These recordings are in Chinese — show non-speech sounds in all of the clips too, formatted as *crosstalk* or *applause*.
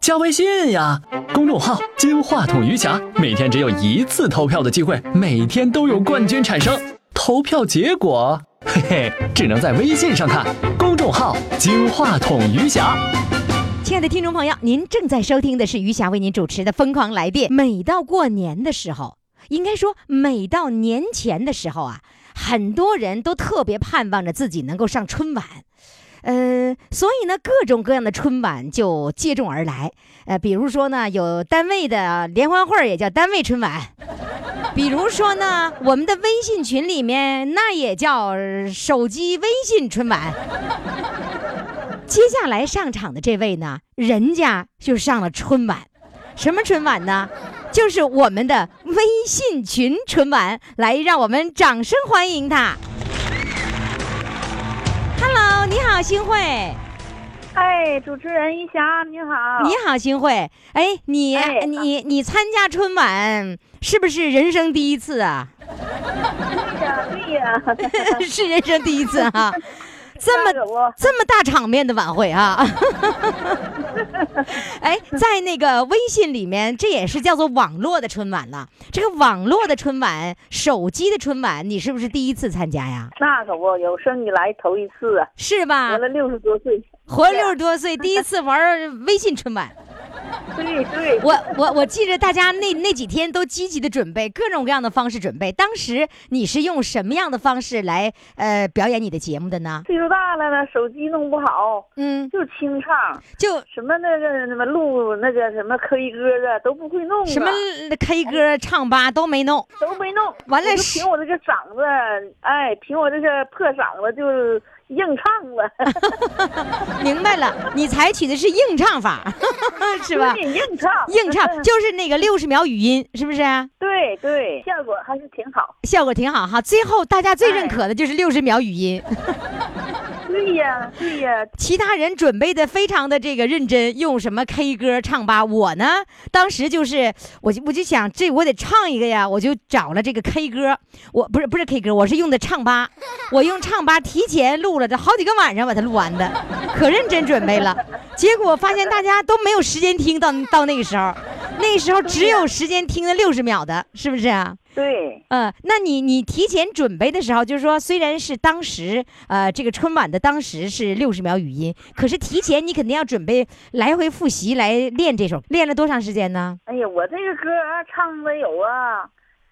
加微信呀，公众号“金话筒余霞”，每天只有一次投票的机会，每天都有冠军产生。投票结果，嘿嘿，只能在微信上看。公众号“金话筒余霞”。亲爱的听众朋友，您正在收听的是余霞为您主持的《疯狂来电》。每到过年的时候，应该说每到年前的时候啊，很多人都特别盼望着自己能够上春晚。呃，所以呢，各种各样的春晚就接踵而来。呃，比如说呢，有单位的联欢会也叫单位春晚；比如说呢，我们的微信群里面那也叫手机微信春晚。接下来上场的这位呢，人家就上了春晚，什么春晚呢？就是我们的微信群春晚，来，让我们掌声欢迎他。你好，新慧。哎，主持人一霞，你好。你好，新慧。哎，你、哎你你参加春晚是不是人生第一次啊？*laughs* 对呀，对呀。*laughs* 是人生第一次哈、*laughs* 这么这么大场面的晚会啊！*laughs* 哎，在那个微信里面，这也是叫做网络的春晚了。这个网络的春晚，手机的春晚，你是不是第一次参加呀？那可不，有生以来头一次啊，是吧活？了六十多岁。活了六十多岁，第一次玩微信春晚。*laughs* 对对，我我我记着大家那那几天都积极的准备各种各样的方式准备。当时你是用什么样的方式来呃表演你的节目的呢？岁数大了呢，手机弄不好，嗯，就清唱，就什么那个什么录那个什么 K 歌啊，都不会弄啊，什么 K 歌、唱吧都没弄。都没弄。完了凭我这个嗓子，哎，凭我这个破嗓子就硬唱了，*laughs* 明白了，你采取的是硬唱法，*laughs* 是吧？对硬唱，硬唱就是那个六十秒语音，是不是？对对，效果还是挺好。效果挺好哈。最后大家最认可的就是六十秒语音，对呀对呀，其他人准备的非常的这个认真，用什么 K 歌唱吧。我呢，当时就是我就我就想这我得唱一个呀，我就找了这个 K 歌，我不是不是 K 歌，我是用的唱吧，我用唱吧提前录了这好几个晚上把它录完的，可认真准备了。结果发现大家都没有时间听到到那个时候，那时候只有时间听了六十秒的，是不是啊？对。嗯，那你你提前准备的时候，就是说，虽然是当时呃这个春晚的当时是六十秒语音，可是提前你肯定要准备来回复习来练这首，练了多长时间呢？哎呀，我这个歌啊唱了有啊，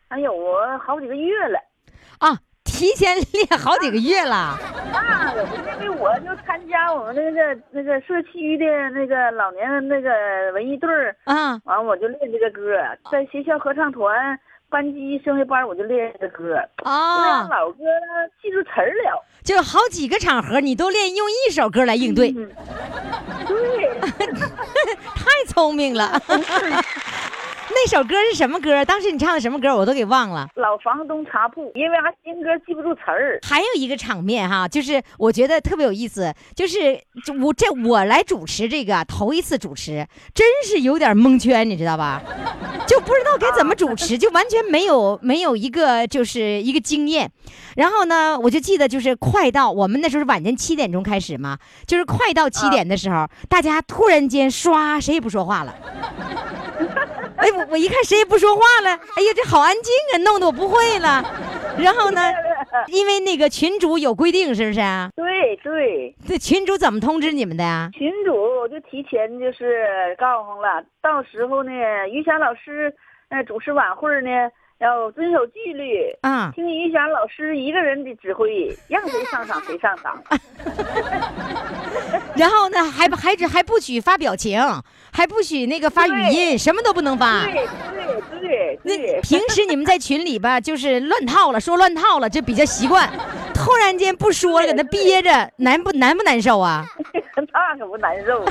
哎有啊好几个月了。啊，提前练好几个月了。那可不，因为我就参加我们那个那个社区的那个老年那个文艺队儿，啊，完我就练这个歌，在学校合唱团班级声乐班我就练这歌。那啊，老歌记住词儿了。就好几个场合你都练用一首歌来应对，嗯，对，*laughs* 太聪明了。那首歌是什么歌？当时你唱的什么歌？我都给忘了。老房东茶铺，因为俺新歌记不住词儿。还有一个场面哈，就是我觉得特别有意思，就是我这我来主持这个头一次主持，真是有点蒙圈，你知道吧？*laughs* 就不知道该怎么主持，就完全没有 *laughs* 没有一个就是一个经验。然后呢，我就记得就是快到我们那时候是晚间七点钟开始嘛，就是快到七点的时候，大家突然间唰，谁也不说话了。哎，我我一看谁也不说话了，哎呀，这好安静啊，弄得我不会了。然后呢，*laughs* 因为那个群主有规定，是不是啊？对对，这群主怎么通知你们的呀？群主就提前就是告诉了，到时候呢，于霞老师呃主持晚会呢要遵守纪律，啊，听于霞老师一个人的指挥，让谁上场谁上场。*laughs* 然后呢，还不还只还不许发表情，还不许那个发语音，什么都不能发。对对对那对，平时你们在群里吧，就是乱套了，说乱套了，就比较习惯。突然间不说了，搁那憋着，难不难不难受啊？那可不难受，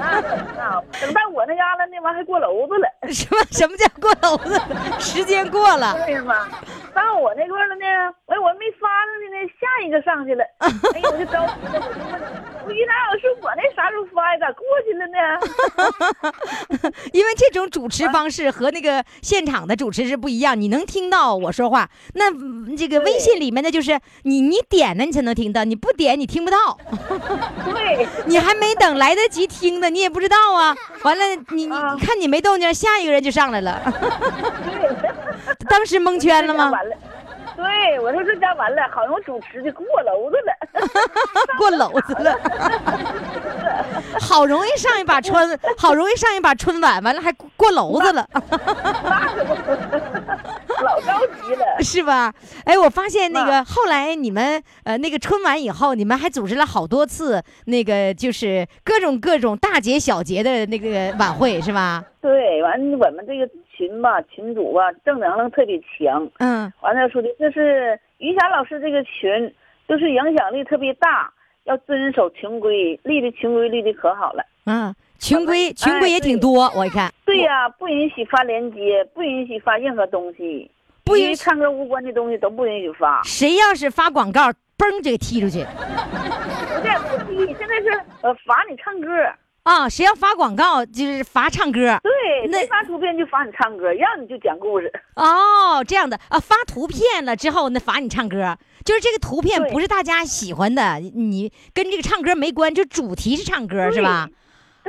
那可那等到我那嘎达那玩意儿还过楼子了，什么什么叫过楼子？*laughs* 时间过了，对吗？到我那块了呢，哎，我没发上去呢，下一个上去了，哎呦，我就着急了，我就问，我于娜老师，我那啥时候发呀？咋过去了呢？*laughs* 因为这种主持方式和那个现场的主持是不一样，你能听到我说话，那嗯这个微信里面的就是你你点了你才能听到，你不点你听不到，*laughs* 对，你还没等来得及听呢，你也不知道啊。完了，你你啊你看你没动静，下一个人就上来了，当时蒙圈了吗？完了。对，我说这家完了，好像我主持的过楼子了。*laughs* 过篓子了，好容易上一把春，好容易上一把春晚，完了还过过篓子了。那可不，老着急了。是吧？哎，我发现那个后来你们呃那个春晚以后，你们还组织了好多次那个就是各种各种大节小节的那个晚会，是吧？对，完我们这个群吧，群主吧，正能量特别强。嗯完了说的，就是于霞老师这个群，就是影响力特别大，要遵守群规，立的群规立的可好了。嗯，群规哎群规也挺多，我一看对呀、不允许发链接，不允许发任何东西，不允许与唱歌无关的东西都不允许发。谁要是发广告，嘣就给踢出去不是不踢，现在是呃罚你唱歌，啊！谁要发广告就是罚唱歌。对，那发图片就罚你唱歌，让你就讲故事。哦，这样的啊，发图片了之后，那罚你唱歌，就是这个图片不是大家喜欢的，你跟这个唱歌没关，就主题是唱歌是吧？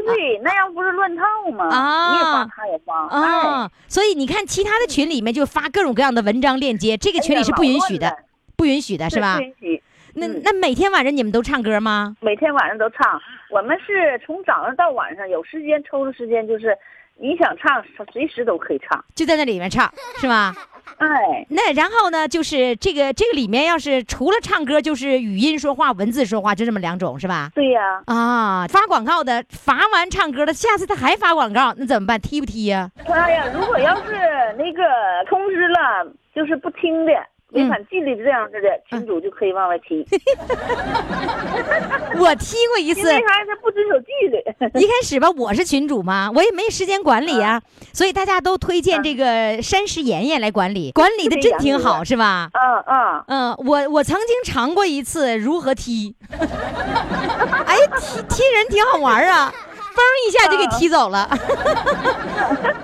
对，那样不是乱套吗？啊你也发，他也发，哎啊，所以你看其他的群里面就发各种各样的文章链接，这个群里是不允许的，不允许的是吧不？允许。那嗯那每天晚上你们都唱歌吗？每天晚上都唱，我们是从早上到晚上，有时间抽出时间，就是你想唱，随时都可以唱。就在那里面唱是吗？*laughs* 哎，那然后呢，就是这个这个里面要是除了唱歌，就是语音说话、文字说话，就这么两种是吧？对呀、啊，发广告的罚完唱歌的，下次他还发广告，那怎么办？踢不踢呀、他呀，如果要是那个通知了，就是不听的，违反纪律的这样子的，群主就可以往外踢，*laughs* 我踢过一次，因为啥？他不遵守纪律。*laughs* 一开始吧，我是群主嘛，我也没时间管理啊，所以大家都推荐这个山石妍妍来管理，管理的真挺好，是吧？嗯嗯！嗯，我我曾经尝过一次如何踢，*laughs* 哎，踢踢人挺好玩啊。嘣一下就给踢走了，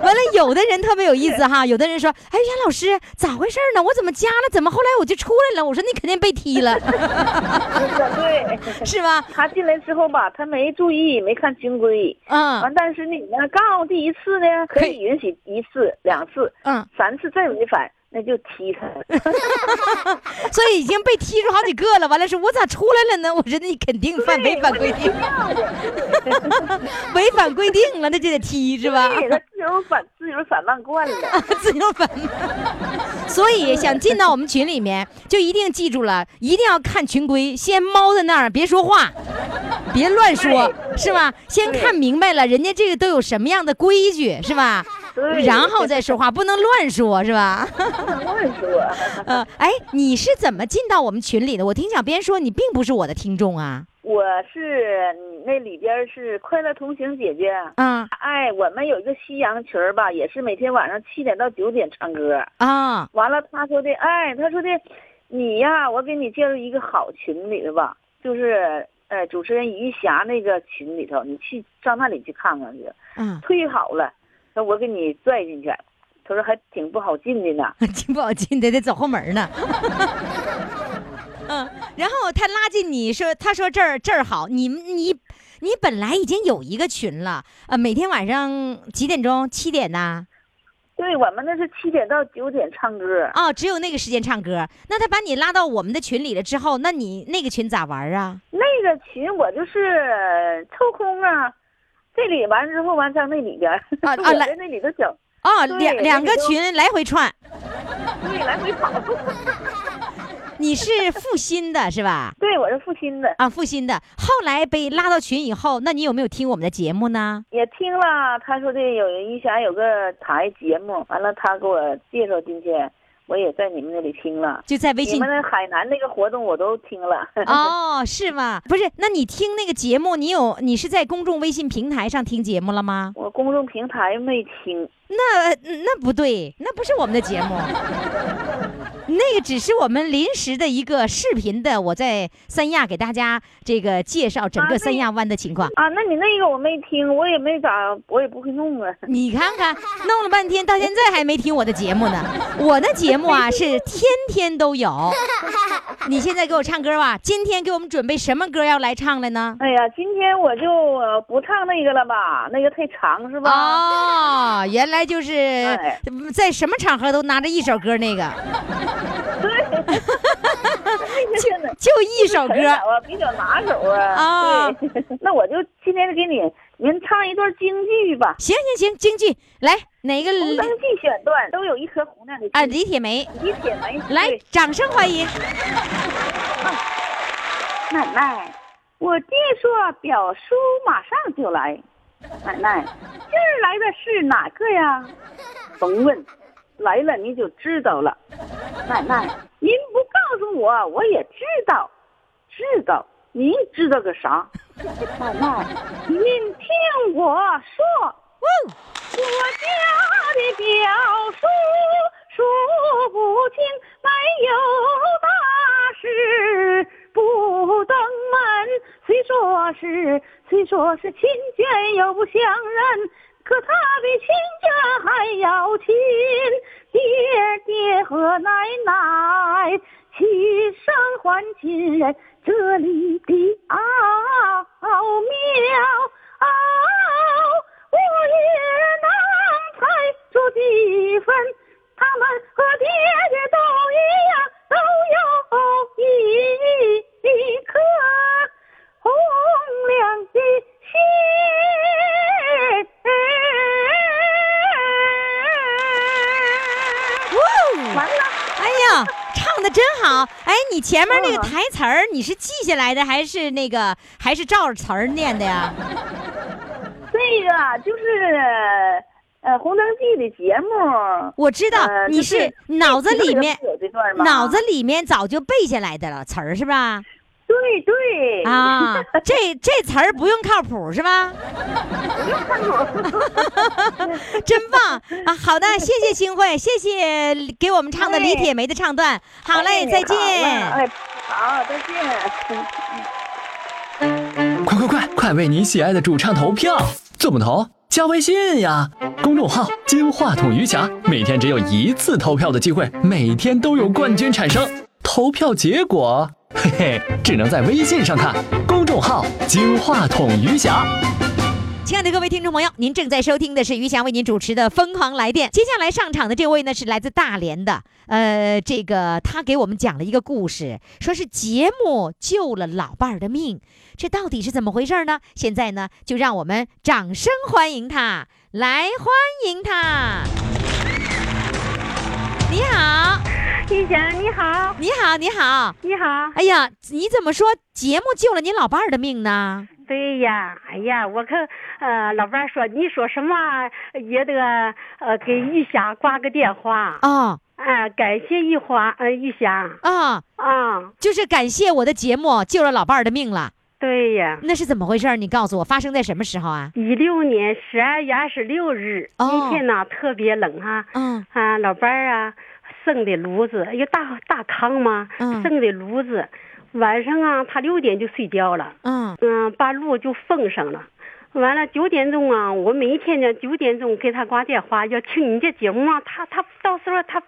完了，有的人特别有意思哈，有的人说：“哎，呀老师咋回事呢？我怎么加了，怎么后来我就出来了？”我说：“你肯定被踢了，对，*laughs* 是吧？他进来之后吧，他没注意，没看清规。？”嗯。完，但是你呢，告第一次呢，可以。允许一次、两次，嗯，三次再违反，那就踢他。*laughs* 所以已经被踢出好几个了。完了说：“我咋出来了呢？”我说：“那你肯定犯违反规定，*laughs* 违反规定了，那就得踢是吧？”自由反自由散漫惯了。*laughs* 自由粉。所以想进到我们群里面，就一定记住了，一定要看群规，先猫在那儿，别说话，别乱说，是吧？先看明白了，人家这个都有什么样的规矩，是吧？对然后再说话，不能乱说，是吧？不能乱说。*laughs* 呃，哎，你是怎么进到我们群里的？我听小编说你并不是我的听众啊。我是那里边是快乐同行姐姐。嗯哎，我们有一个夕阳群儿吧，也是每天晚上七点到九点唱歌。啊完了，他说的，哎，他说的，你呀，我给你介绍一个好群里的吧，就是呃，主持人于霞那个群里头，你去上那里去看看去。嗯，忒好了，那我给你拽进去。他说还挺不好进的呢。*laughs* 挺不好进的得走后门呢。*laughs* 嗯，然后他拉进你说，他说这儿这儿好，你你你本来已经有一个群了，呃，每天晚上几点钟？七点呐？对我们那是七点到九点唱歌，哦，只有那个时间唱歌。那他把你拉到我们的群里了之后，那你那个群咋玩啊？那个群我就是抽空啊，这里完之后完上那里边，啊 *laughs* 啊来那里头整，啊，两两个群来回串。对，来回跑。*laughs* 你是复新的是吧？对，我是复新的，啊，复新的。后来被拉到群以后，那你有没有听我们的节目呢？也听了他说的有余霞有个台节目，完了他给我介绍进去，我也在你们那里听了。就在微信你们那海南那个活动我都听了。哦，*laughs* 是吗？不是，那你听那个节目，你有你是在公众微信平台上听节目了吗？我公众平台没听，那那不对，那不是我们的节目，那个只是我们临时的一个视频的，我在三亚给大家这个介绍整个三亚湾的情况。啊，那你那个我没听，我也没咋，我也不会弄啊。*laughs* 你看看，弄了半天，到现在还没听我的节目呢。我的节目啊是天天都有。*laughs* 你现在给我唱歌吧，今天给我们准备什么歌要来唱了呢？哎呀，今天我就呃不唱那个了吧，那个太长是吧？哦，原来就是哎在什么场合都拿着一首歌那个，对，那个真的。*laughs* 就一首歌比较拿手啊。啊对，*laughs* 那我就今天就给你您唱一段京剧吧，行行行，京剧来哪个《红灯记》选段都有一颗红亮的啊？李铁梅，李铁梅，来，掌声欢迎。*laughs* 奶奶，我爹说表叔马上就来。奶奶，今儿来的是哪个呀？甭问，来了你就知道了。奶奶，您不告诉我，我也知道，知道。您知道个啥？奶奶，您听我说。我家的表叔数不清，没有大事不登门。虽说是虽说是亲眷又不相认，可他比亲家还要亲。爹爹和奶奶齐声唤亲人，这里的奥妙。我也能猜出几分，他们和爹爹都一样，都有一颗红亮你前面那个嗯台词儿你是记下来的，还是那个还是照着词儿念的呀？*laughs* 这个就是呃《红灯记》的节目，我知道你是是脑子里面？脑子里面早就背下来的了词儿是吧？对对啊，*laughs* 这这词儿不用靠谱是吧？不用靠谱 *laughs* 真棒啊！好的，谢谢新慧，谢谢给我们唱的李铁梅的唱段。好嘞，再见。哎，好，再见。快快快，快为你喜爱的主唱投票！怎么投？加微信呀，公众号“金话筒余霞”，每天只有一次投票的机会，每天都有冠军产生。投票结果，嘿嘿，只能在微信上看。公众号“金话筒余霞”。亲爱的各位听众朋友，您正在收听的是于霞为您主持的《疯狂来电》。接下来上场的这位呢是来自大连的，呃，这个他给我们讲了一个故事，说是节目救了老伴儿的命，这到底是怎么回事呢？现在呢，就让我们掌声欢迎他，来欢迎他。你好，玉霞，你好，你好，你好。你好。哎呀，你怎么说节目救了你老伴儿的命呢？对呀，哎呀，我可呃，老伴儿说你说什么也得呃给玉霞挂个电话哦啊、感谢玉华呃玉霞啊，啊，就是感谢我的节目救了老伴儿的命了。对呀，那是怎么回事？你告诉我，发生在什么时候啊？一六年十二月二十六日、哦那天呢特别冷哈、嗯啊，老伴儿啊生的炉子，一个大大炕嘛，嗯生的炉子，晚上啊他六点就睡觉了。嗯嗯，把路就封上了。完了九点钟啊，我每一天呢九点钟给他挂电话，要听你这节目啊，他他到时候他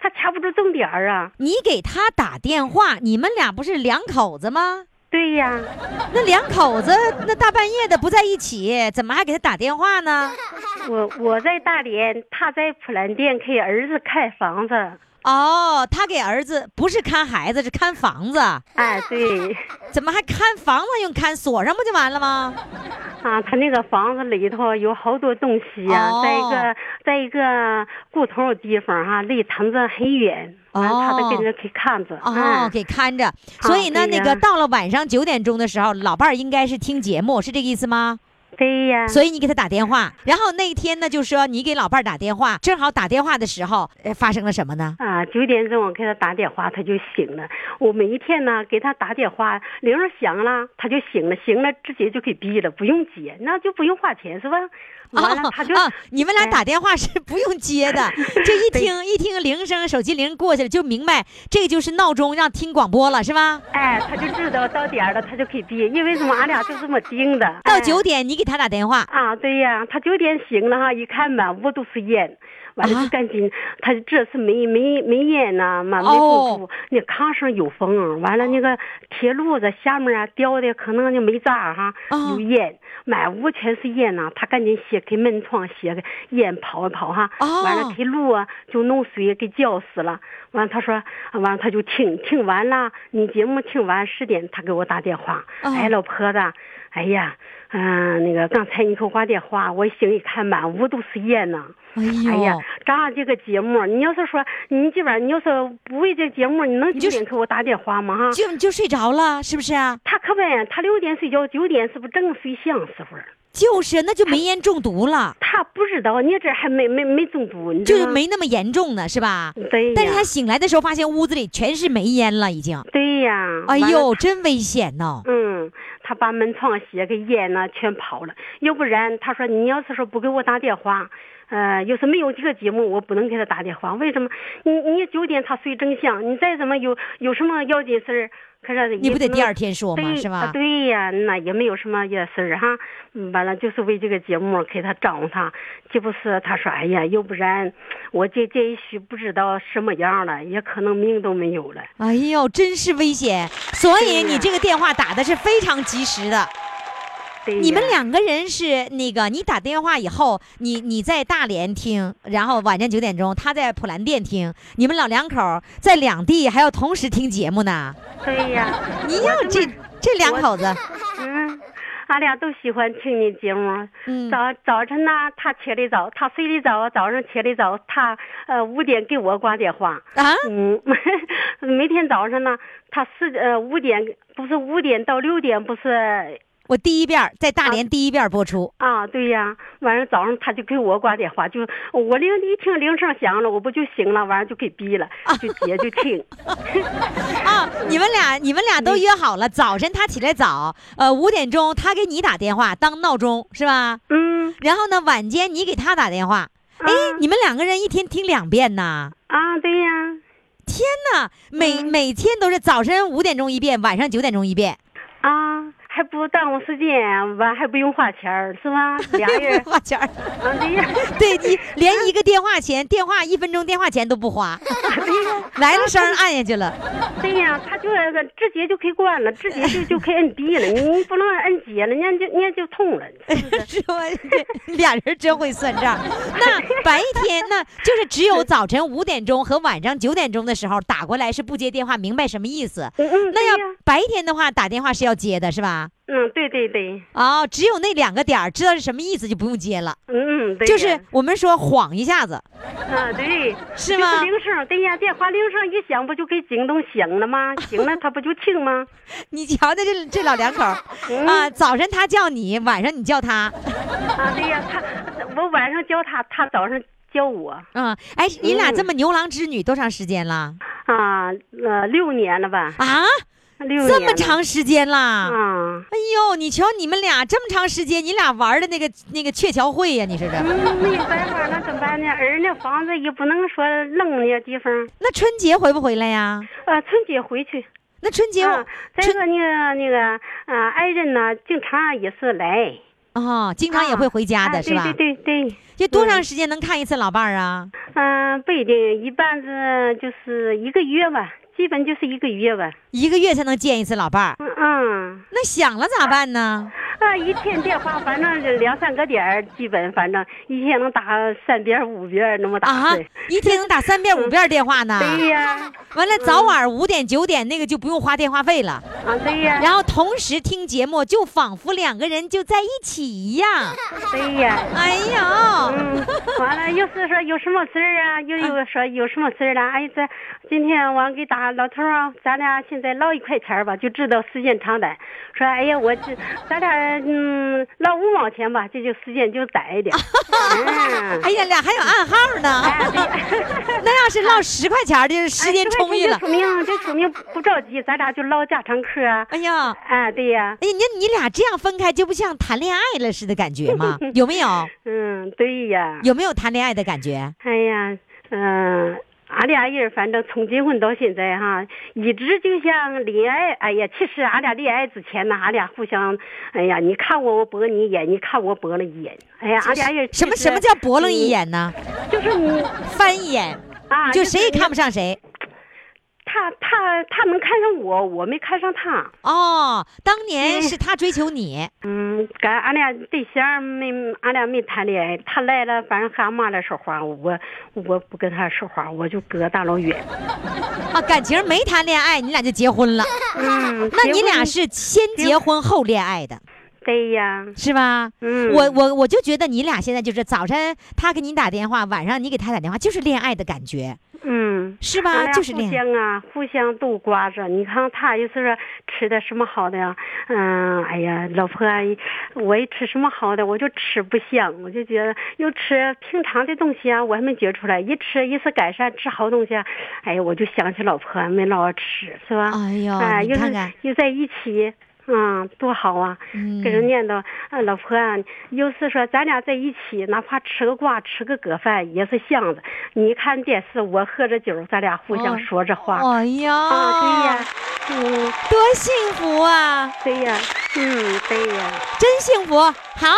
他掐不住重点儿啊。你给他打电话，你们俩不是两口子吗？对呀，那两口子那大半夜的不在一起，怎么还给他打电话呢？我我在大连，他在普兰店给儿子看房子。哦，他给儿子不是看孩子，是看房子。哎，对，怎么还看房子用看锁上不就完了吗？啊，他那个房子里头有好多东西呀、哦在一个在一个固头的地方哈、离村子很远，完了他都跟着给看着。哦，嗯给看着。所以呢，那个到了晚上九点钟的时候，老伴儿应该是听节目，是这个意思吗？对呀，所以你给他打电话，然后那天呢，就说你给老伴儿打电话，正好打电话的时候，呃，发生了什么呢？啊，九点钟我给他打电话，他就醒了。我每一天呢给他打电话，铃儿响了，他就醒了，醒了直接就给闭了，不用接，那就不用花钱是吧？*laughs* 完了他就啊，你们俩哎打电话是不用接的，*laughs* 就一听一听铃声，手机铃过去了，就明白这就是闹钟，让听广播了，是吧？哎，他就知道到点儿了，他就可以闭，因为什么？俺俩就这么定的。到哎九点你给他打电话，啊，对呀，他九点醒了哈，一看满屋都是烟，完了啊就赶紧，他这次没没没烟呐，嘛没哦中毒，那炕上有风，完了那个铁路子下面啊掉的可能就没炸哈，哦有烟，满屋全是烟呐，他赶紧掀开门窗掀开，烟跑一跑哈，哦完了铁路啊就弄水给浇死了，完了他说，完了他就听听完了，你节目听完十点他给我打电话，哦哎老婆子。哎呀，嗯、那个刚才你给我挂电话，我醒一看，满屋都是烟呐。哎呀，咱这个节目，你要是说你这边，你要是不为这节目，你能就九点给我打电话吗？哈，就就睡着了，是不是啊？他可呗，他六点睡觉，九点是不是正睡香时候？就是，那就煤烟中毒了，他不知道，你这还没没没中毒，就是没那么严重呢，是吧？对，但是他醒来的时候，发现屋子里全是煤烟了，已经。对呀，哎呦，真危险呐！嗯，他把门窗掀开，烟呢全跑了。要不然，他说你要是说不给我打电话，呃，要是没有这个节目，我不能给他打电话。为什么？你你九点他睡正香，你再怎么有有什么要紧事儿，可是你不得第二天说吗？对是吧啊？对呀，那也没有什么也事儿哈。嗯完了就是为这个节目给他招呼他，这不是他说哎呀，要不然我这这一宿不知道什么样了，也可能命都没有了。哎呦，真是危险！所以你这个电话打的是非常及时的。你们两个人是那个，你打电话以后，你你在大连听，然后晚上九点钟他在普兰店听，你们老两口在两地还要同时听节目呢。对呀，你要这这两口子，嗯，俺俩都喜欢听你节目。嗯早早晨呢，他起得早，他睡得早，早上起得早，他呃五点给我挂电话。啊，嗯，*laughs* 每天早上呢，他四呃五点不是五点到六点不是我第一遍在大连第一遍播出，啊？对呀，完了早上他就给我挂电话，就我铃一听铃声响了，我不就醒了，完了就给闭了，就接就听。*laughs* 啊，你们俩你们俩都约好了，早晨他起来早，呃五点钟他给你打电话当闹钟是吧？嗯然后呢晚间你给他打电话，哎，你们两个人一天听两遍呐？啊，对呀。天哪，每每天都是早晨五点钟一遍，晚上九点钟一遍，啊，还不耽误时间，完还不用花钱儿，是吧？俩人，*laughs* 花钱儿。啊，对呀，对你连一个电话钱，电话一分钟电话钱都不花，*laughs* 来了声按下去了。对呀，他就那个直接就可以关了，直接就就可以摁闭了，你不能摁接了，人家就人家就通了，*laughs* 是吧？这俩人真会算账。那白天那就是只有早晨五点钟和晚上九点钟的时候打过来是不接电话，明白什么意思？嗯嗯，那要，白天的话打电话是要接的，是吧？嗯，对对对，哦，只有那两个点儿知道是什么意思就不用接了，嗯嗯，对，就是我们说晃一下子，啊，对，是吗？铃声，对呀，电话铃声一响，不就给惊动醒了吗？醒了他不就听吗？*laughs* 你瞧瞧这这老两口嗯。啊，早晨他叫你，晚上你叫他，啊，对呀，他我晚上叫他，他早上叫我。嗯，哎，你俩嗯。这么牛郎织女多长时间了？啊，呃，六年了吧？啊？六这么长时间啦？啊。哎呦，你瞧你们俩这么长时间，你俩玩的那个那个鹊桥会呀、你说这。嗯，没办法，那怎么办呢？儿那房子也不能说扔那地方。那春节回不回来呀？呃，春节回去。那春节啊，再春说那个那个，啊，爱人呢，经常也是来。哦，经常也会回家的、啊是吧？对对对对，这多长时间能看一次老伴儿啊？嗯、不一定，一般是就是一个月吧，基本就是一个月吧。一个月才能见一次老伴儿。嗯嗯，那想了咋办呢？啊，一天电话反正是两三个点儿，基本反正一天能打三遍五遍那么打啊，一天能打三遍五遍电话呢。对呀，完了，早晚五点九点那个就不用花电话费了，啊对呀，然后同时听节目，就仿佛两个人就在一起一样。对呀。哎呀，嗯，完了，又是说有什么事儿啊？又有说有什么事儿了？哎，这今天我给打老头儿啊，咱俩现在唠一块钱儿吧，就知道时间长短。说哎呀，我这咱俩嗯唠五毛钱吧，这就时间就短一点。*laughs* 嗯，哎呀，俩还有暗号呢。那要是唠十块钱的，时间充裕了就。说明这说明不着急，咱俩就唠家常嗑啊。哎呀，哎，对呀，哎呀，你你俩这样分开，就不像谈恋爱了似的感觉吗？*laughs* 有没有？嗯，对呀。有没有谈恋爱的感觉？哎呀，嗯、俺俩人反正从结婚到现在哈，一直就像恋爱。哎呀，其实俺俩恋爱之前呢，俺俩互相，哎呀，你看我，我驳你一眼，你看我驳了一眼。哎呀，俺俩人什么什么叫驳了一眼呢？就是你翻一眼，啊，就谁也看不上。上谁。他他他能看上我，我没看上他。哦，当年是他追求你，嗯，跟俺俩对象没，俺俩没谈恋爱。他来了，反正和俺妈来说话，我我不跟他说话，我就隔大老远。啊，感情没谈恋爱，你俩就结婚了。嗯，那你俩是先结婚后恋爱的，对呀。是吧？嗯，我我我就觉得你俩现在就是早晨他给你打电话，晚上你给他打电话，就是恋爱的感觉，嗯。是吧？互就是互。相啊，互相都挂着。你看他有时候吃的什么好的呀，嗯，哎呀，老婆啊，我一吃什么好的，我就吃不香，我就觉得又吃平常的东西啊，我还没觉出来，一吃一次改善吃好东西啊，哎呀，我就想起老婆没老吃，是吧？哎呦哎，又是又在一起。嗯，多好啊！嗯跟人念叨，啊，老婆啊，有时说咱俩在一起，哪怕吃个瓜、吃个搁饭也是香的。你看电视，我喝着酒，咱俩互相哦说着话。哎呀，啊，对呀，嗯，多幸福啊！对呀，嗯，对呀，真幸福。好，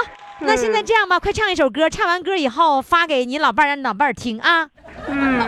那现在嗯这样吧，快唱一首歌，唱完歌以后发给你老伴儿，让你老伴儿听啊，嗯，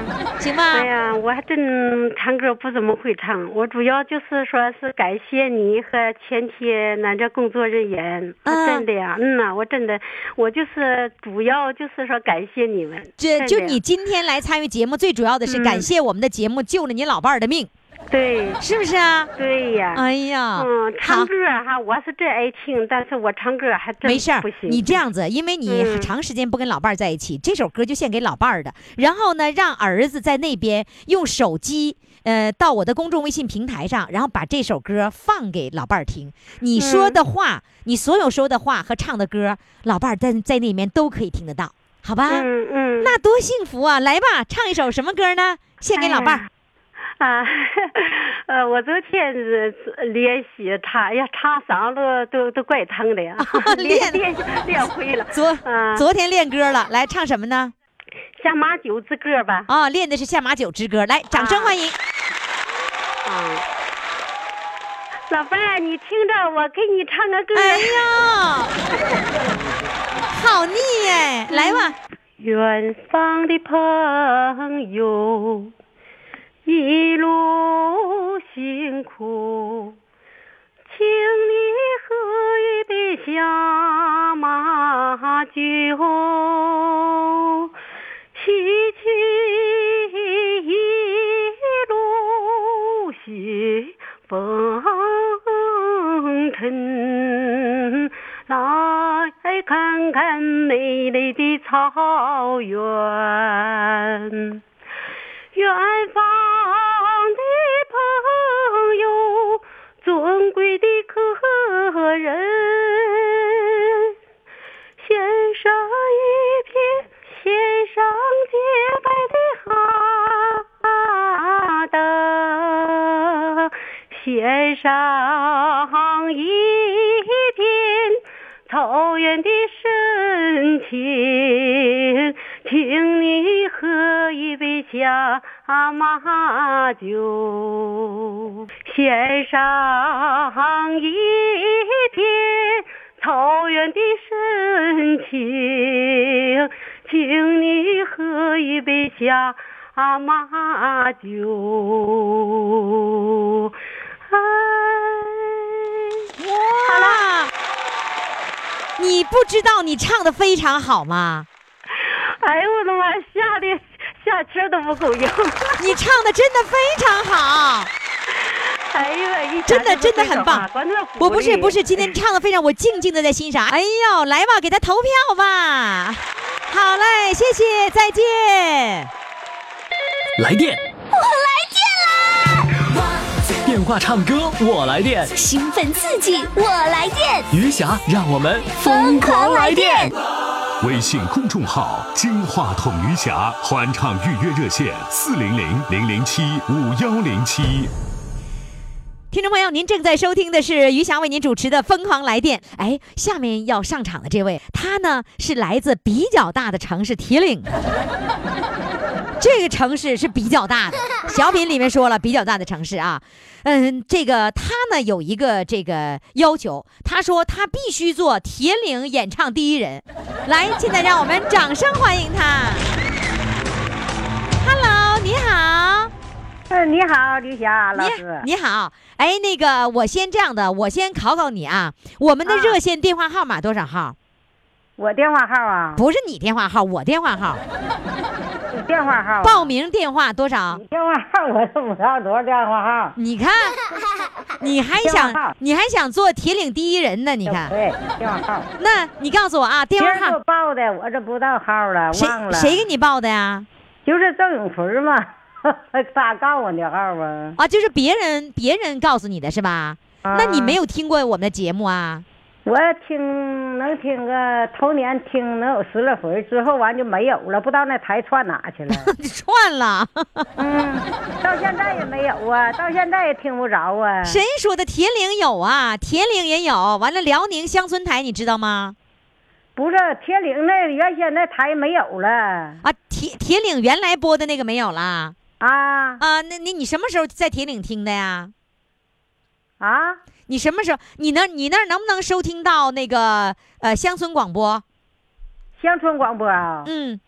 行吗？哎呀，我还真唱歌不怎么会唱，我主要就是说是感谢你和前天咱这工作人员，真的呀，嗯呐，我真的，我就是主要就是说感谢你们，这就你今天来参与节目，最主要的是嗯。感谢我们的节目救了你老伴儿的命，对是不是啊？对呀，哎呀，嗯，唱歌哈，我是真爱听，但是我唱歌还真没事儿不，行。你这样子，因为你嗯长时间不跟老伴儿在一起，这首歌就献给老伴儿的。然后呢，让儿子在那边用手机，呃，到我的公众微信平台上，然后把这首歌放给老伴儿听。你说的话，你所有说的话和唱的歌，老伴儿在在那边都可以听得到，好吧？嗯嗯，那多幸福啊！来吧，唱一首什么歌呢？献给老伴儿。啊，*laughs* 呃，我昨天是练习唱，哎呀，唱嗓子都都怪疼的呀，*laughs* 练练练练会了。*laughs* 昨啊昨天练歌了，来唱什么呢？下马酒之歌吧。啊，练的是下马酒之歌，来，掌声欢迎。啊，老伴儿，你听着，我给你唱个歌。哎呀，好腻哎！来吧，远方的朋友，一路辛苦，请你喝一杯下马酒，洗去一路血风尘，来看看美丽的草原。远上一片草原的深情，请你喝一杯下马酒，献上一片草原的深情，请你喝一杯下马酒。你不知道你唱的非常好吗？哎呦我的妈，吓得下车都不够用。你唱的真的非常好。哎呀，一真的真的很棒我不是不是，今天唱的非常，我静静的在欣赏。哎呦，来吧，给他投票吧。*laughs* 好嘞，谢谢，再见。来电！电话唱歌，我来电。兴奋刺激，我来电，余霞，让我们疯狂来电！微信公众号“金话筒余霞”欢唱预约热线：四零零零零七五幺零七。听众朋友，您正在收听的是余霞为您主持的《疯狂来电》。哎，下面要上场的这位，他呢是来自比较大的城市铁岭的。这个城市是比较大的，*laughs* 小品里面说了比较大的城市啊。嗯，这个他呢有一个这个要求，他说他必须做铁岭演唱第一人。来，现在让我们掌声欢迎他。Hello，你好。嗯，你好，李霞老师。你好，哎，那个，我先这样的，我先考考你啊，我们的啊热线电话号码多少号？我电话号啊，不是你电话号，我电话号。你电话号啊。报名电话多少你？电话号我都不知道多少电话号。你看，你还想，你还想做铁岭第一人呢？你看，对，电话号。那你告诉我啊，电话号给我报的，我这不知道号了，谁忘了。谁给你报的呀？就是郑永奎嘛，*laughs* 他告我的号啊。啊，就是别人别人告诉你的是吧？啊那你没有听过我们的节目啊？我听能听个头年听能有十来回，之后完就没有了，不知道那台串哪去了。*laughs* 串了，嗯，到现在也没有啊，到现在也听不着啊。谁说的？铁岭有啊，铁岭也有。完了，辽宁乡村台你知道吗？不是铁岭那原先那台没有了啊，铁铁岭原来播的那个没有啦。啊啊，那那你什么时候在铁岭听的呀？啊！你什么时候？你那你那儿能不能收听到那个呃乡村广播？乡村广播啊？嗯，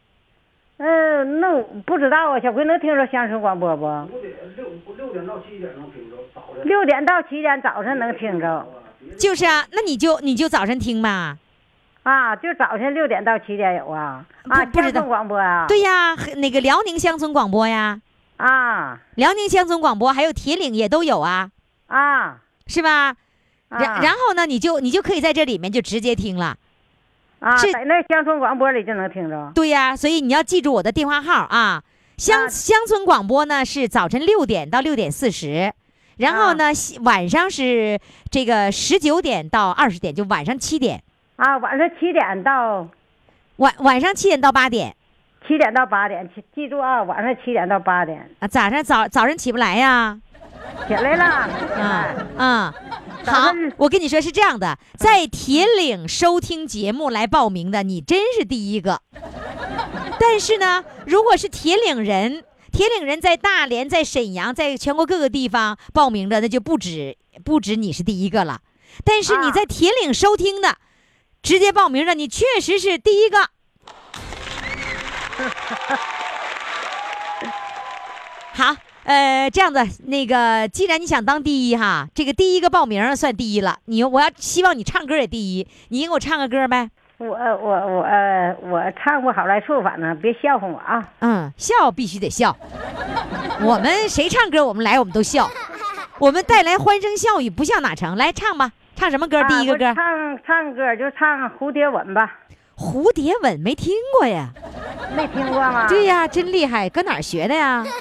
嗯，那我不知道啊，小葵能听着乡村广播不？六点到七点能听着早上。六点到七点早晨能听着就是啊，那你就你就早晨听吧。啊，就早晨六点到七点有啊啊，不不知道乡村广播啊？对呀，那个辽宁乡村广播呀，啊辽宁乡村广播还有铁岭也都有啊，啊是吧？然啊然后呢，你就你就可以在这里面就直接听了。啊，是在那乡村广播里就能听着对呀，所以你要记住我的电话号啊。乡啊乡村广播呢是早晨六点到六点四十，然后呢西晚上是这个十九点到二十点，就晚上七点，啊，晚上七点到晚晚上七点到八点七点到八点，记记住啊，晚上七点到八点啊。早上早早上起不来呀？起来了，没起啊啊，好，我跟你说是这样的，在铁岭收听节目来报名的，你真是第一个。*laughs* 但是呢，如果是铁岭人，铁岭人在大连、在沈阳、在全国各个地方报名的，那就不止不止你是第一个了。但是你啊在铁岭收听的，直接报名的，你确实是第一个。*laughs* 好，呃，这样子，那个，既然你想当第一哈，这个第一个报名算第一了。你我要希望你唱歌也第一，你给我唱个歌呗。我我我呃我唱不好来处，反正别笑话我啊。嗯，笑必须得笑。我们谁唱歌，我们来我们都笑，我们带来欢声笑语，不笑哪成？来唱吧，唱什么歌？第一个歌啊唱唱歌就唱《蝴蝶吻》吧，蝴蝶吻》没听过呀？没听过吗？对呀，真厉害，搁哪儿学的呀？*laughs*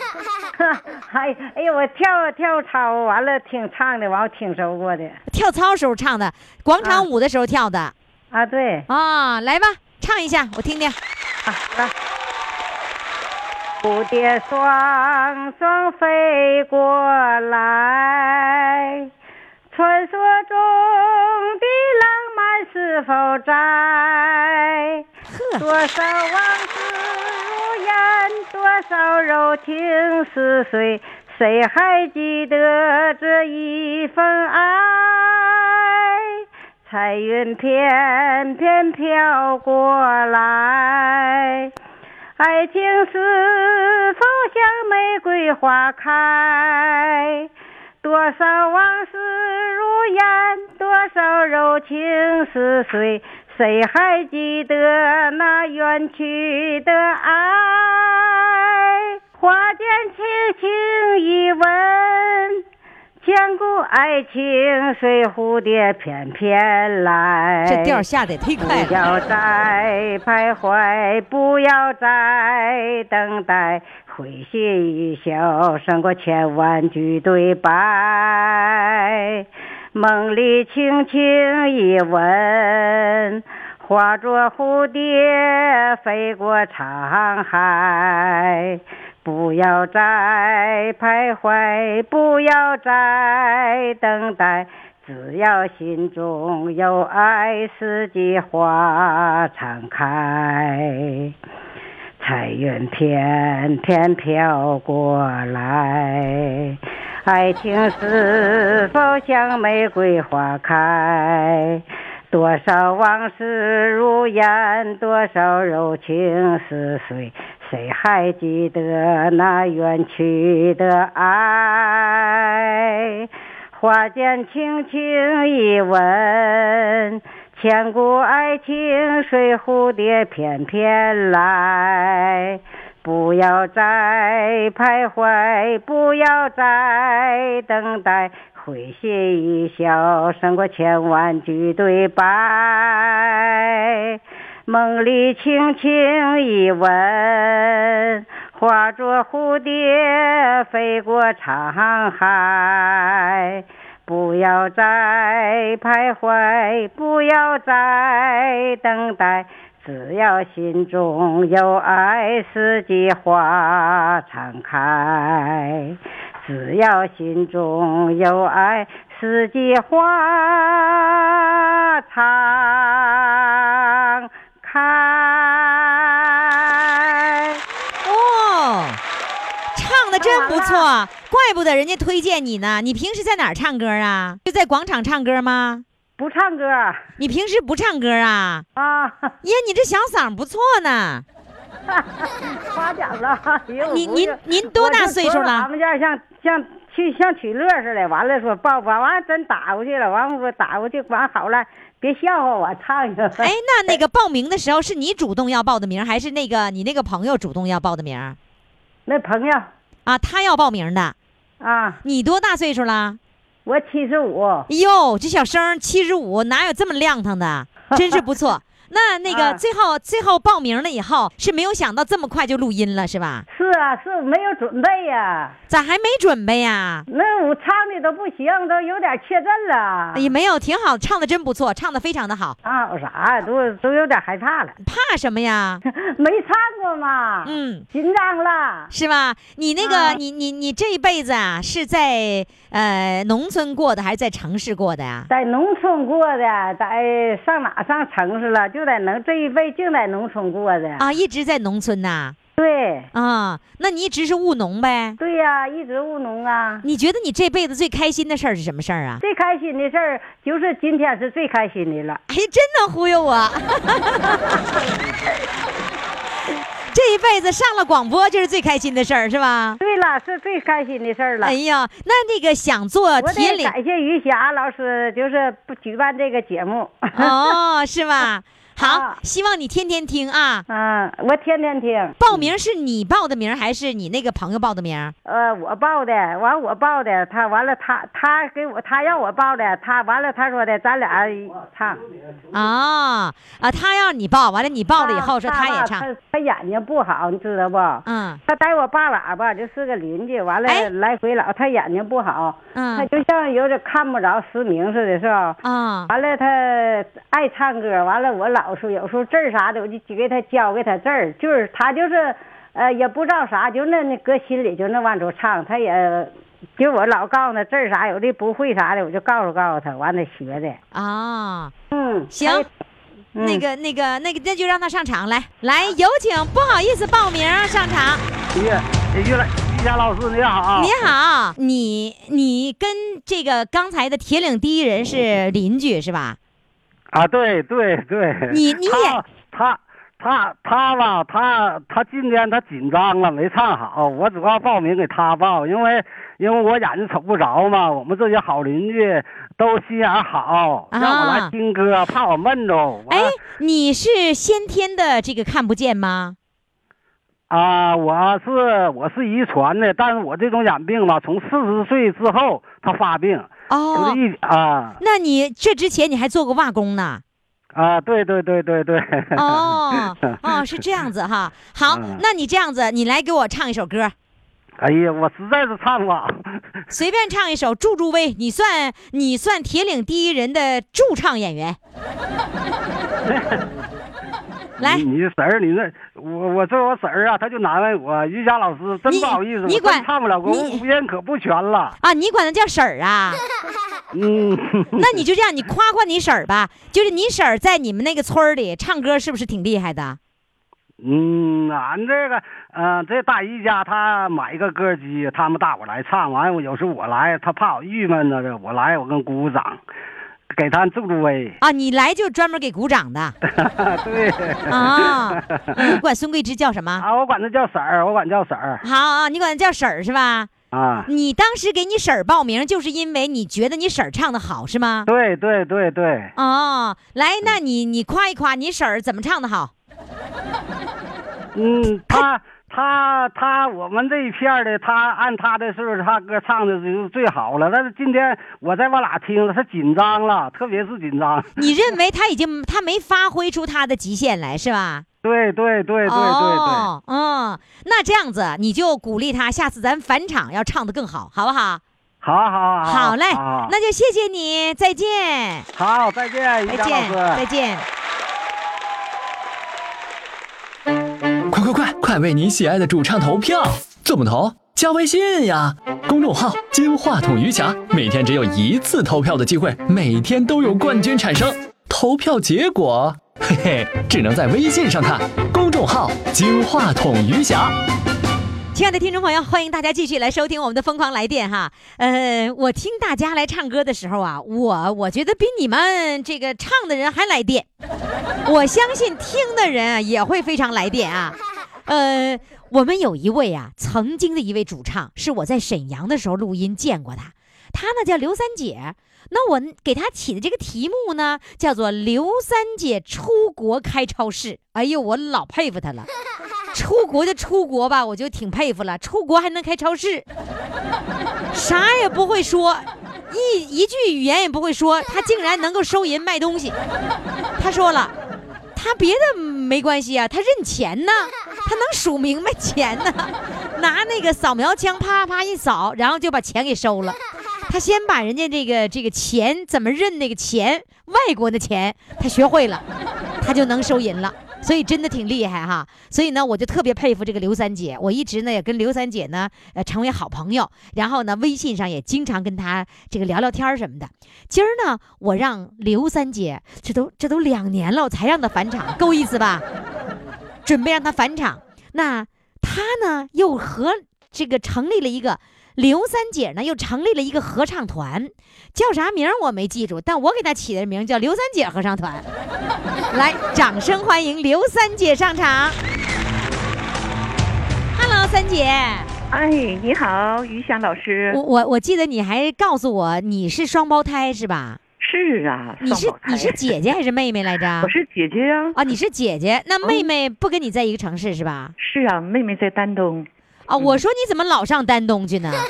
哎哎呦，我跳跳操完了听唱的，完我听说过的跳操时候唱的，广场舞的时候跳的啊。对，啊。来吧，唱一下，我听听。啊来。蝴蝶双双飞过来，传说中的浪漫是否在？多少往事如烟，多少柔情似水，谁还记得这一份爱？彩云片片飘过来，爱情是否像玫瑰花开？多少往事如烟，多少柔情似水，谁还记得那远去的爱？花间轻轻一吻，千古爱情随蝴蝶翩翩来。这调下得忒快了。不要再徘徊，不要再等待，会心一笑胜过千万句对白。梦里轻轻一吻，化作蝴蝶飞过沧海。不要再徘徊，不要再等待，只要心中有爱，四季花常开。彩云片片飘过来，爱情是否像玫瑰花开？多少往事如烟，多少柔情似水，谁还记得那远去的爱？花间轻轻一吻，千古爱情随蝴蝶翩翩来。不要再徘徊，不要再等待，会心一笑胜过千万句对白。梦里轻轻一吻，化作蝴蝶飞过沧海。不要再徘徊，不要再等待，只要心中有爱，四季花常开。只要心中有爱，四季花常开。真不错，怪不得人家推荐你呢。你平时在哪儿唱歌啊？就在广场唱歌吗？不唱歌你平时不唱歌啊？啊，耶，你这小嗓不错呢。夸奖了。您您您多大岁数了我就说俺们家像像去像取乐似的，完了说抱抱，完真打过去了，完我说打过去，完好了，别笑话我，唱一个。哎，那那个报名的时候是你主动要报的名，还是那个你那个朋友主动要报的名？那朋友啊，他要报名的。啊，你多大岁数了？我七十五，哎呦，这小生七十五，哪有这么亮堂的？真是不错。那那个啊最后最后报名了以后，是没有想到这么快就录音了，是吧？是啊，是没有准备呀、咋还没准备呀？那我唱的都不行，都有点怯阵了。也没有，挺好，唱的真不错，唱的非常的好。唱好啥？都都有点害怕了，怕什么呀？*laughs* 没唱过嘛，嗯，紧张了。是吧？你那个，啊你你你这一辈子啊，是在呃农村过的，还是在城市过的呀？在农村过的，在上哪上城市了？就在农这一辈就在农村过的。啊，一直在农村呐。对啊，那你一直是务农呗？对呀、一直务农啊。你觉得你这辈子最开心的事儿是什么事儿啊？最开心的事儿就是今天是最开心的了。哎，真能忽悠我！*laughs* 这一辈子上了广播就是最开心的事儿，是吧？对了，是最开心的事儿了。哎呀，那那个想做我铁岭得感谢于霞老师，就是不举办这个节目。哦，是吧？好啊，希望你天天听啊。嗯，我天天听。报名是你报的名还是你那个朋友报的名？呃，我报的，完我报的，他完了他他给我他让我报的，他完了他说的，咱俩唱。啊啊，他让你报，完了你报了以后说他也唱，他他眼睛不好，你知道不？嗯他带我爸喇叭，就是个邻居，完了哎来回老，他眼睛不好，他嗯就像有点看不着失明似的，是吧？啊完了，他爱唱歌，完了我老说有时候字儿啥的，我就给他教给他字儿，就是他就是，呃，也不知道啥，就那那搁心里就那往出唱，他也，就我老告诉他字儿啥，有的不会啥的，我就告诉告诉他，完了学的，啊，嗯，行，嗯那个那个那个，那就让他上场来，来有请，不好意思报名啊上场。于于来于霞老师你好，你好，你你跟这个刚才的铁岭第一人是邻居是吧？啊，对对对，你你也他他他他吧，他他今天他紧张了，没唱好。我主要报名给他报，因为因为我眼睛瞅不着嘛。我们这些好邻居都心眼好，啊让我来听歌，怕我闷着。哎，你是先天的这个看不见吗？啊，我是我是遗传的，但是我这种眼病吧，从四十岁之后他发病，哦啊那你这之前你还做过瓦工呢？啊，对对对对对。哦 *laughs* 哦，是这样子哈。好嗯，那你这样子，你来给我唱一首歌，哎呀，我实在是唱不好。随便唱一首，助助威，你算你算铁岭第一人的驻唱演员。来你，你婶儿，你那我我这我婶儿啊，她就难为我。瑜伽老师真不好意思，我你唱不了，我你五音可不全了。啊，你管她叫婶儿啊？*laughs* 嗯，那你就这样，你夸夸你婶儿吧。就是你婶儿在你们那个村儿里唱歌，是不是挺厉害的？嗯，俺这个，嗯、这大姨家她买一个歌机，他们大伙来唱，完了有时候我来，她怕我郁闷呢，这我来我跟鼓掌，给他助助威。啊，你来就专门给鼓掌的 *laughs* 对。啊？嗯你管孙桂芝叫什么？啊，我管她叫婶儿，我管叫婶儿好啊，你管她叫婶儿是吧？啊。你当时给你婶儿报名，就是因为你觉得你婶儿唱的好是吗？对对对对，哦，来，那你你夸一夸你婶儿怎么唱的好？嗯，她她她，我们这一片的，他按他的岁数，他歌唱的就是最好了。但是今天我在我俩听了，她紧张了，特别是紧张。你认为他已经他没发挥出他的极限来是吧？对对对对对对。哦，嗯，那这样子你就鼓励他，下次咱返场要唱的更好，好不好？好好好，好嘞，好那就谢谢你，再见，好，再见，于再见。再见。快快快，为你喜爱的主唱投票！怎么投？加微信呀，公众号“金话筒余霞”，每天只有一次投票的机会，每天都有冠军产生。投票结果，嘿嘿，只能在微信上看。公众号“金话筒余霞”。亲爱的听众朋友，欢迎大家继续来收听我们的《疯狂来电》哈。呃，我听大家来唱歌的时候啊，我我觉得比你们这个唱的人还来电。我相信听的人也会非常来电啊。呃，我们有一位啊，曾经的一位主唱，是我在沈阳的时候录音见过他，他呢叫刘三姐。那我给他起的这个题目呢，叫做“刘三姐出国开超市”。哎呦，我老佩服他了。*laughs* 出国就出国吧，我就挺佩服了。出国还能开超市，啥也不会说，一一句语言也不会说，他竟然能够收银卖东西。他说了，他别的没关系啊，他认钱呢，*laughs* 他能数明白钱呢，*laughs* 拿那个扫描枪啪啪一扫，然后就把钱给收了。*laughs* 他先把人家这个这个钱怎么认那个钱，外国的钱他学会了，他就能收银了。所以真的挺厉害哈，所以呢，我就特别佩服这个刘三姐。我一直呢也跟刘三姐呢呃成为好朋友，然后呢微信上也经常跟她这个聊聊天什么的。今儿呢，我让刘三姐，这都这都两年了，我才让她返场，够意思吧？准备让她返场，那她呢又和这个成立了一个。刘三姐呢，又成立了一个合唱团，叫啥名我没记住，但我给她起的名叫刘三姐合唱团。来，掌声欢迎刘三姐上场。Hello，三姐，哎，你好，于翔老师。我我我记得你还告诉我你是双胞胎是吧？是啊，你是你是姐姐还是妹妹来着？*laughs* 我是姐姐呀、啊，你是姐姐，那妹妹不跟你在一个城市是吧？是啊，妹妹在丹东。啊，我说你怎么老上丹东去呢？*laughs*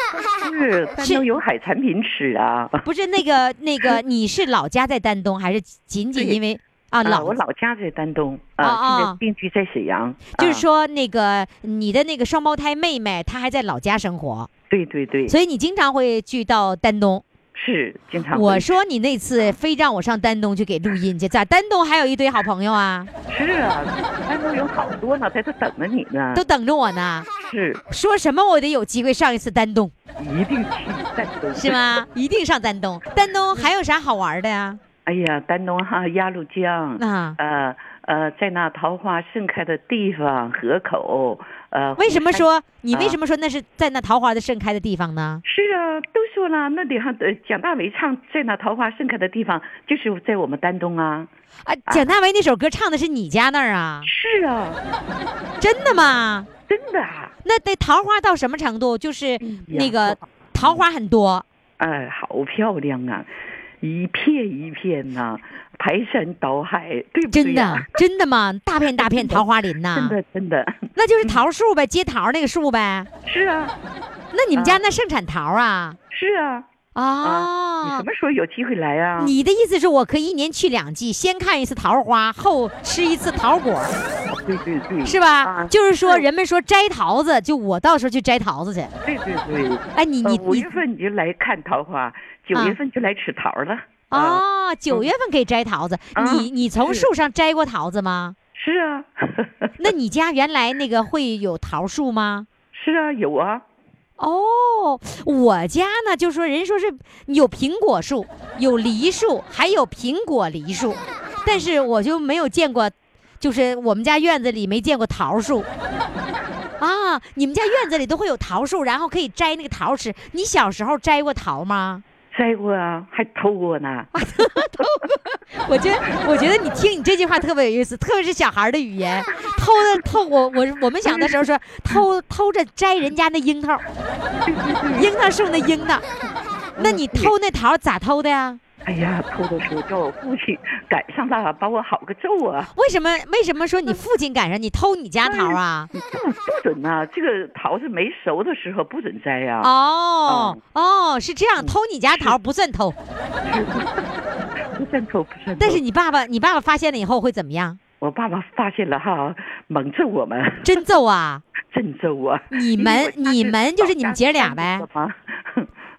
是丹东有海产品吃啊。*laughs* 不是那个那个，*laughs* 你是老家在丹东，还是仅仅因为啊老？我老家在丹东啊啊，啊现在定居在沈阳。就是啊说那个你的那个双胞胎妹妹，她还在老家生活，对对对，所以你经常会去到丹东。是经常。我说你那次非让我上丹东去给录音去，咋丹东还有一堆好朋友啊？是啊，丹东有好多呢，在这等着你呢。都等着我呢。是，说什么我得有机会上一次丹东，一定去丹东。是？吗？一定上丹东。丹东还有啥好玩的呀？哎呀，丹东哈鸭绿江，啊呃呃，在那桃花盛开的地方，河口，呃，为什么说你为啊什么说那是在那桃花的盛开的地方呢？是啊，都说了，那地方呃，蒋大为唱在那桃花盛开的地方，就是在我们丹东啊。啊，蒋大为那首歌唱的是你家那儿啊？是啊，真的吗？真的啊，那得桃花到什么程度？就是那个桃花很多，哎，好漂亮啊，一片一片呐、排山倒海，对不对真、的真的吗？大片 *laughs* 大片桃花林呐、真的真的，那就是桃树呗，接桃那个树呗。是啊，那你们家那盛产桃啊？是啊，啊，你哦什，么时候有机会来啊？你的意思是我可以一年去两季，先看一次桃花，后吃一次桃果，对对对，是吧？啊就是说，人们说摘桃子，就我到时候去摘桃子去。对对对。哎，你呃你你五月份你就来看桃花，九啊月份就来吃桃了。啊，哦，九月份可以摘桃子。啊你你从树上摘过桃子吗？是啊，*laughs* 那你家原来那个会有桃树吗？*laughs* 是啊，有啊，哦，我家呢，就说人说是有苹果树，有梨树，还有苹果梨树，但是我就没有见过，就是我们家院子里没见过桃树。啊，你们家院子里都会有桃树，然后可以摘那个桃吃。你小时候摘过桃吗？摘过啊，还偷过呢。*laughs* 我觉得，我觉得你听你这句话特别有意思，特别是小孩的语言，偷的偷我我我们小的时候说偷偷着摘人家那樱桃，樱桃树那樱桃，那你偷那桃咋偷的呀？哎呀，偷的时候叫我父亲 *laughs* 赶上了，把我好个揍啊！为什么为什么说你父亲赶上你偷你家桃啊？不不准呐、这个桃子没熟的时候不准摘呀、哦哦，是这样，偷你家桃不算偷，*laughs* 不算偷，不算偷。但是你爸爸你爸爸发现了以后会怎么样？我爸爸发现了哈，猛揍我们，*laughs* 真揍啊！真揍啊！你们你们就是你们姐俩呗？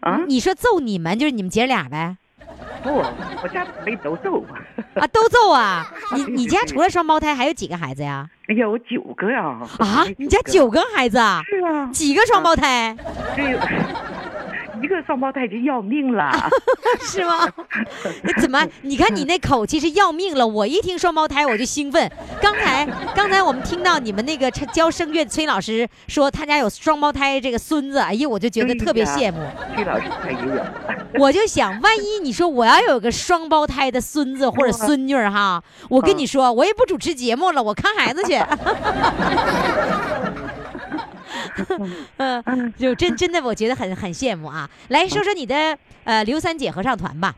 啊，你说揍你们就是你们姐俩呗？不，我家没都揍。啊，都揍啊！*laughs* 你你家除了双胞胎还有几个孩子呀？哎呀，我九个呀！啊，你家九个孩子啊？是啊，几个双胞胎？这个一个双胞胎就要命了。*laughs* 是吗？你怎么？你看你那口气是要命了。我一听双胞胎我就兴奋。刚才刚才我们听到你们那个教声乐的崔老师说他家有双胞胎这个孙子，哎呀，我就觉得特别羡慕。崔老师他也有。我就想，万一你说我要有个双胞胎的孙子或者孙女儿哈，我跟你说，我也不主持节目了，我看孩子去。*laughs* 嗯，就真真的，我觉得很很羡慕啊。来说说你的呃刘三姐合唱团吧。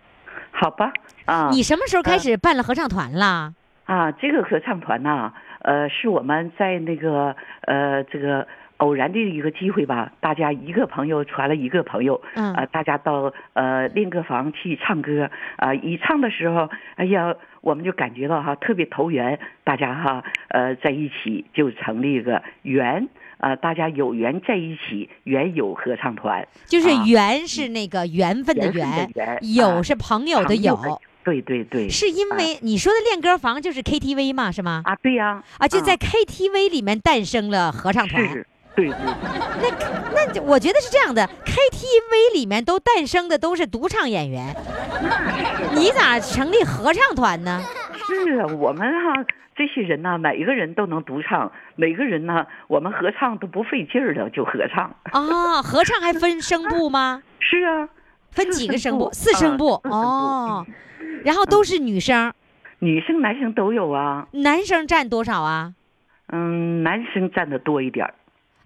好吧，啊，你什么时候开始办了合唱团啦？啊，这个合唱团呐、呃，是我们在那个呃这个偶然的一个机会吧，大家一个朋友传了一个朋友，嗯呃，大家到呃练歌房去唱歌，啊、一唱的时候，哎呀，我们就感觉到哈特别投缘，大家哈呃在一起就成立一个缘。呃，大家有缘在一起，缘友合唱团，就是啊。缘是那个缘分的缘友啊。是朋友的朋友友。对对对，是因为你说的练歌房就是 KTV 嘛，是吗？啊，对呀、啊，就在 KTV 里面诞生了合唱团。是，对对那那我觉得是这样的，KTV 里面都诞生的都是独唱演员，你咋成立合唱团呢？是啊，我们哈、这些人呐、每一个人都能独唱，每个人呢，我们合唱都不费劲儿的就合唱。啊，合唱还分声部吗？*laughs* 是啊，分几个声部？四声部部啊四声部哦，然后都是女生，女生男生都有啊，男生占多少啊？嗯，男生占的多一点儿。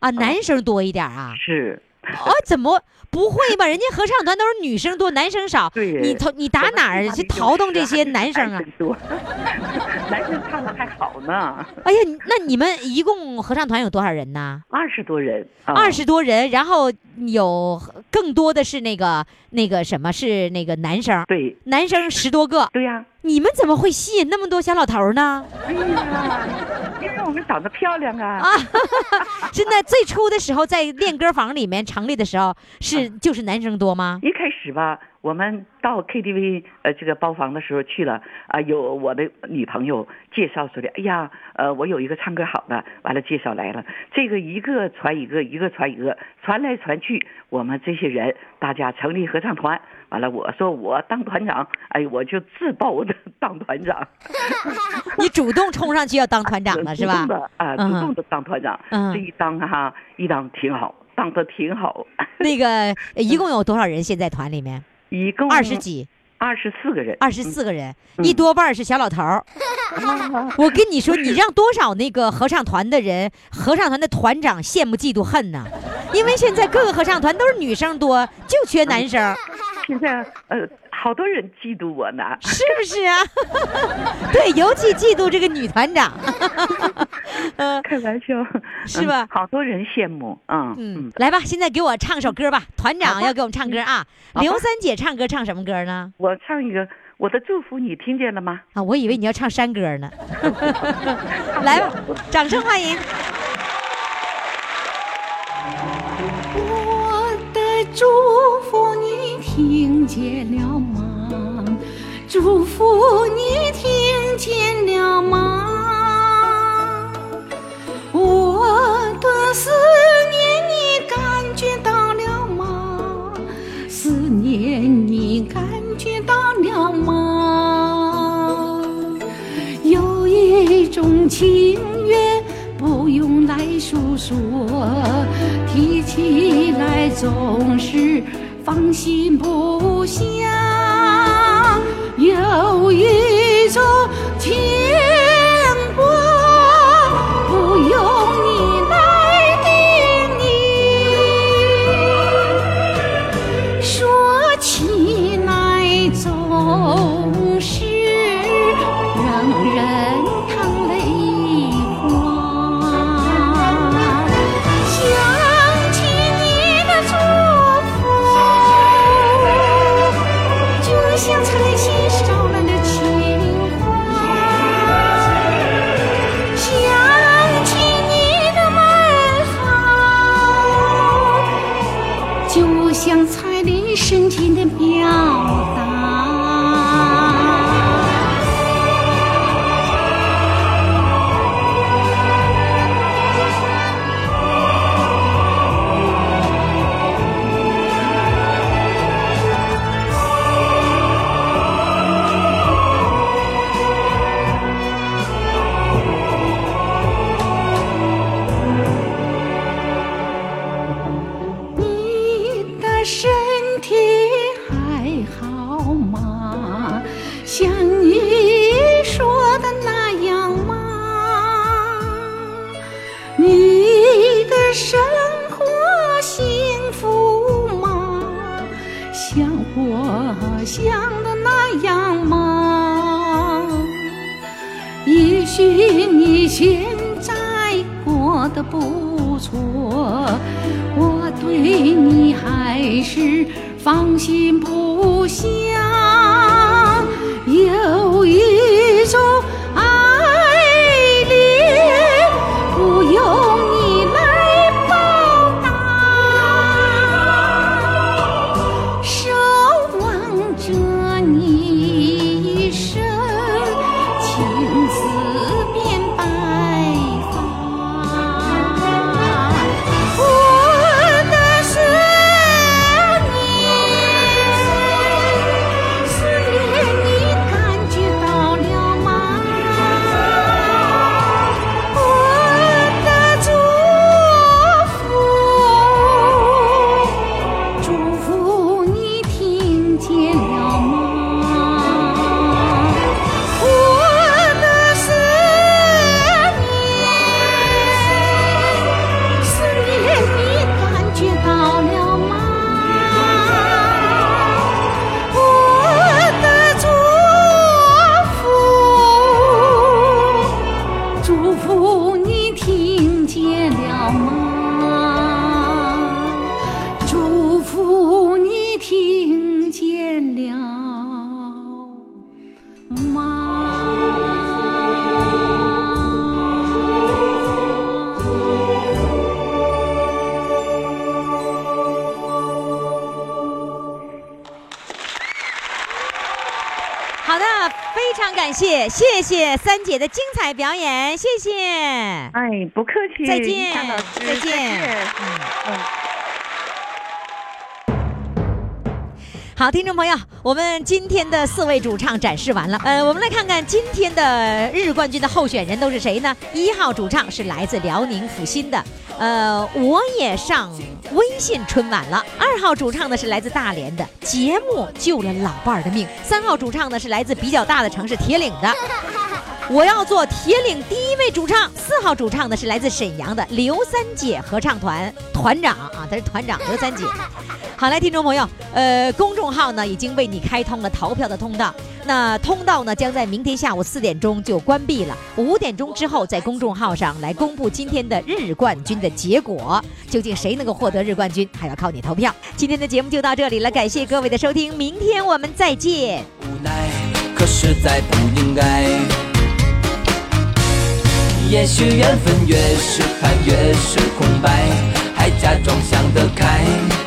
啊，男生多一点啊？是，哦，怎么不会吧？人家合唱团都是女生多，男生少。对你投你打哪儿去淘动这些男生啊？多，*laughs* 男生唱的还好呢，哎呀，那你们一共合唱团有多少人呢？二十多人。啊二十多人，然后有更多的是那个那个什么是那个男生，对男生十多个。对呀、你们怎么会吸引那么多小老头呢？哎呀，因为我们长得漂亮啊。啊，*laughs* 真的，最初的时候在练歌房里面成立的时候是就是男生多吗？一开始吧，我们到 KTV 呃这个包房的时候去了啊、有我的女朋友介绍说的，哎呀，呃，我有一个唱歌好的，完了介绍来了，这个一个传一个，一个传一个，传来传去，我们这些人大家成立合唱团，完了我说我当团长，哎，我就自报的当团长，*laughs* 你主动冲上去要当团长了 *laughs* 是吧？主动？的啊，主嗯动的当团长，嗯。这一当哈、一当挺好，当的挺好，*laughs* 那个呃一共有多少人？现在团里面一共二十几，二十四个人，二十四个人，嗯。一多半是小老头儿。*laughs* 我跟你说，你让多少那个合唱团的人，合唱团的团长羡慕嫉妒恨呢！因为现在各个合唱团都是女生多，就缺男生，现在呃，好多人嫉妒我呢。是不是啊？*laughs* 对，尤其嫉妒这个女团长。嗯 *laughs* 开玩笑，是吧嗯好多人羡慕，嗯嗯，来吧，现在给我唱首歌吧，团长要给我们唱歌啊。刘三姐唱歌唱什么歌呢？我唱一个我的祝福，你听见了吗？啊，我以为你要唱山歌呢。*laughs* 来吧，掌声欢迎。我的祝福你听见了吗？祝福你听见了吗？我的思念你感觉到了吗？思念你感觉到了吗？有一种情缘不用来诉说，提起来总是放心不下。有一种牵想的那样吗？也许你现在过得不错，我对你还是放心不下。谢，谢谢三姐的精彩表演，谢谢。哎，不客气，再见夏老师，再见嗯嗯。好，听众朋友，我们今天的四位主唱展示完了。呃，我们来看看今天的日冠军的候选人都是谁呢？一号主唱是来自辽宁阜新的，呃，我也上微信春晚了。二号主唱呢是来自大连的，节目救了老伴儿的命。三号主唱呢是来自比较大的城市铁岭的。我要做铁岭第一位主唱。四号主唱呢是来自沈阳的刘三姐合唱团团长啊，她是团长刘三姐。*laughs* 好，来，听众朋友，呃，公众号呢已经为你开通了投票的通道，那通道呢将在明天下午四点钟就关闭了，五点钟之后在公众号上来公布今天的日冠军的结果，究竟谁能够获得日冠军，还要靠你投票。今天的节目就到这里了，感谢各位的收听，明天我们再见。无奈可实在不应该。也许缘分越是盼越是空白，还假装想得开。